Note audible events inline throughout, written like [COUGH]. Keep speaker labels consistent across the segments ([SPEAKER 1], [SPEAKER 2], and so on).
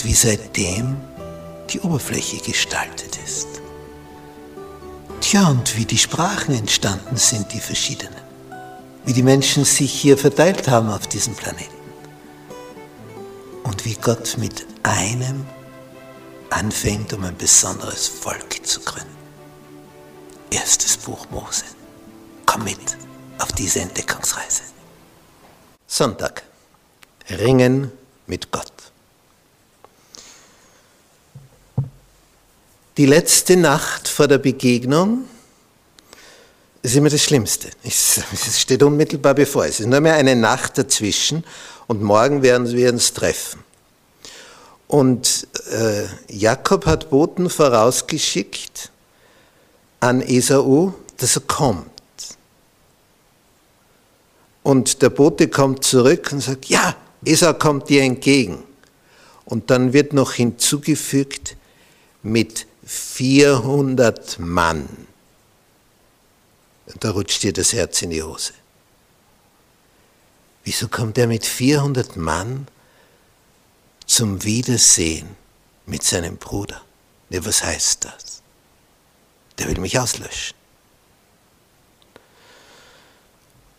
[SPEAKER 1] und wie seitdem die Oberfläche gestaltet ist. Tja, und wie die Sprachen entstanden sind, die verschiedenen. Wie die Menschen sich hier verteilt haben auf diesem Planeten. Und wie Gott mit einem anfängt, um ein besonderes Volk zu gründen. Erstes Buch Mose. Komm mit auf diese Entdeckungsreise. Sonntag. Ringen mit Gott. Die letzte Nacht vor der Begegnung ist immer das Schlimmste. [LAUGHS] Es steht unmittelbar bevor. Es ist nur mehr eine Nacht dazwischen und morgen werden wir uns treffen. Und äh, Jakob hat Boten vorausgeschickt an Esau, dass er kommt. Und der Bote kommt zurück und sagt, ja, Esau kommt dir entgegen. Und dann wird noch hinzugefügt, mit 400 Mann. Da rutscht dir das Herz in die Hose. Wieso kommt er mit 400 Mann zum Wiedersehen mit seinem Bruder? Ja, was heißt das? Der will mich auslöschen.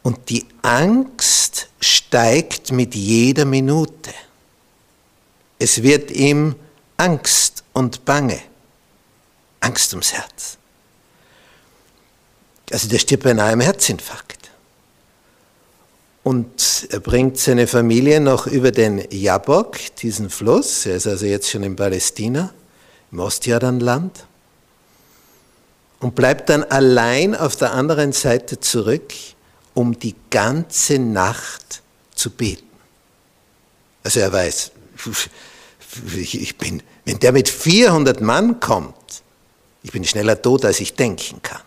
[SPEAKER 1] Und die Angst steigt mit jeder Minute. Es wird ihm Angst und Bange. Angst ums Herz. Also der stirbt beinahe im Herzinfarkt. Und er bringt seine Familie noch über den Jabok, diesen Fluss. Er ist also jetzt schon in Palästina, im Ostjordanland. Und bleibt dann allein auf der anderen Seite zurück, um die ganze Nacht zu beten. Also er weiß, [LAUGHS] ich bin, wenn der mit 400 Mann kommt, ich bin schneller tot, als ich denken kann.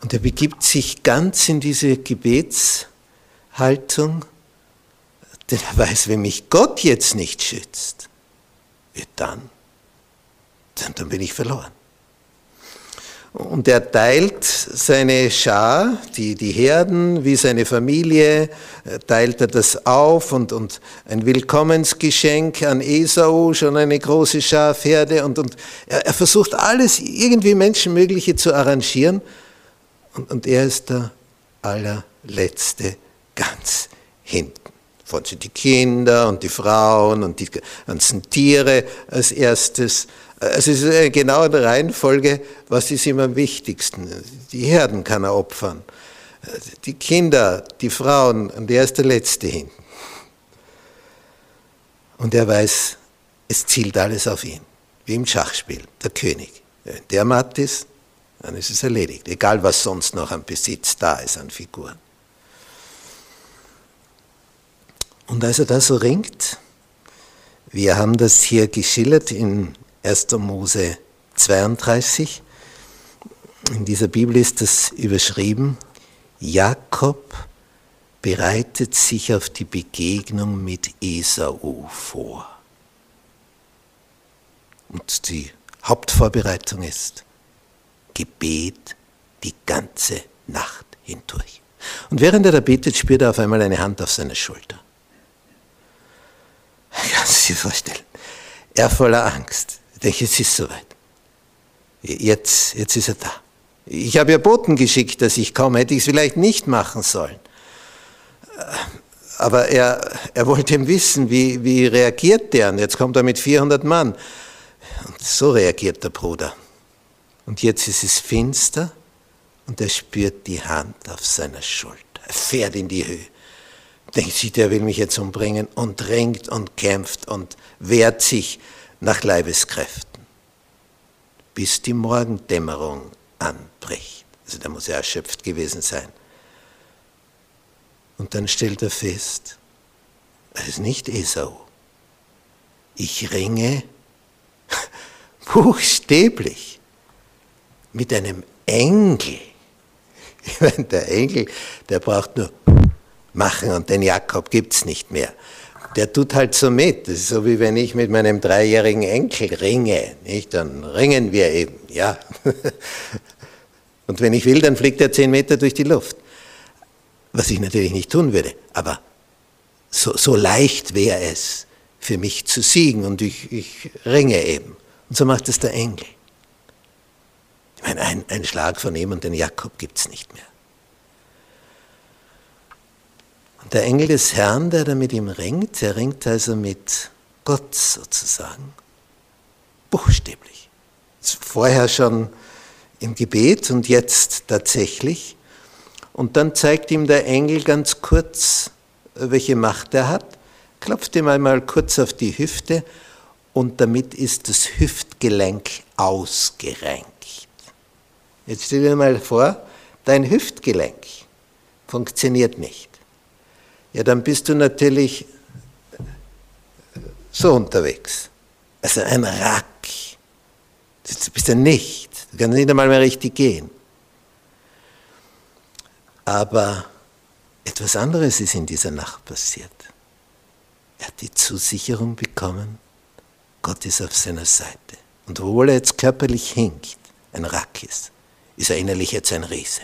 [SPEAKER 1] Und er begibt sich ganz in diese Gebetshaltung, denn er weiß, wenn mich Gott jetzt nicht schützt, dann, dann, dann bin ich verloren. Und er teilt seine Schar, die, die Herden, wie seine Familie, äh, teilt er das auf und, und ein Willkommensgeschenk an Esau, schon eine große Schar Pferde und, und er, er versucht alles irgendwie Menschenmögliche zu arrangieren und, und er ist der allerletzte ganz hinten. Von sind die Kinder und die Frauen und die ganzen Tiere als erstes es ist eine genaue Reihenfolge, was ist ihm am wichtigsten. Die Herden kann er opfern. Die Kinder, die Frauen, und er ist der Letzte hin. Und er weiß, es zielt alles auf ihn, wie im Schachspiel, der König. Wenn der matt ist, dann ist es erledigt, egal was sonst noch an Besitz da ist an Figuren. Und als er da so ringt, wir haben das hier geschildert in 1. Mose 32. In dieser Bibel ist das überschrieben, Jakob bereitet sich auf die Begegnung mit Esau vor. Und die Hauptvorbereitung ist Gebet die ganze Nacht hindurch. Und während er da betet, spürt er auf einmal eine Hand auf seiner Schulter. [LAUGHS] Kannst du dir vorstellen? Er voller Angst. Jetzt ist es soweit. Jetzt, jetzt ist er da. Ich habe ja Boten geschickt, dass ich komme, hätte ich es vielleicht nicht machen sollen. Aber er, er wollte ihm wissen, wie, wie reagiert der? Und jetzt kommt er mit 400 Mann. Und so reagiert der Bruder. Und jetzt ist es finster und er spürt die Hand auf seiner Schulter. Er fährt in die Höhe. Denkt sich, der will mich jetzt umbringen und ringt und kämpft und wehrt sich nach Leibeskräften, bis die Morgendämmerung anbricht. Also da muss er erschöpft gewesen sein. Und dann stellt er fest, es ist nicht Esau, Ich ringe [LAUGHS] buchstäblich mit einem Engel. [LAUGHS] Ich meine, der Engel, der braucht nur machen und den Jakob gibt es nicht mehr. Der tut halt so mit. Das ist so wie wenn ich mit meinem dreijährigen Enkel ringe. Nicht? Dann ringen wir eben, ja. [LAUGHS] Und wenn ich will, dann fliegt er zehn Meter durch die Luft. Was ich natürlich nicht tun würde. Aber so, so leicht wäre es für mich zu siegen und ich, ich ringe eben. Und so macht es der Engel. Ich meine, ein, ein Schlag von ihm und den Jakob gibt es nicht mehr. Und der Engel des Herrn, der da mit ihm ringt, der ringt also mit Gott sozusagen. Buchstäblich. Vorher schon im Gebet und jetzt tatsächlich. Und dann zeigt ihm der Engel ganz kurz, welche Macht er hat, klopft ihm einmal kurz auf die Hüfte und damit ist das Hüftgelenk ausgerenkt. Jetzt stell dir mal vor, dein Hüftgelenk funktioniert nicht. Ja, dann bist du natürlich so unterwegs. Also ein Rack. Du bist ja nicht. Du kannst nicht einmal mehr richtig gehen. Aber etwas anderes ist in dieser Nacht passiert. Er hat die Zusicherung bekommen, Gott ist auf seiner Seite. Und obwohl er jetzt körperlich hinkt, ein Rack ist, ist er innerlich jetzt ein Riese.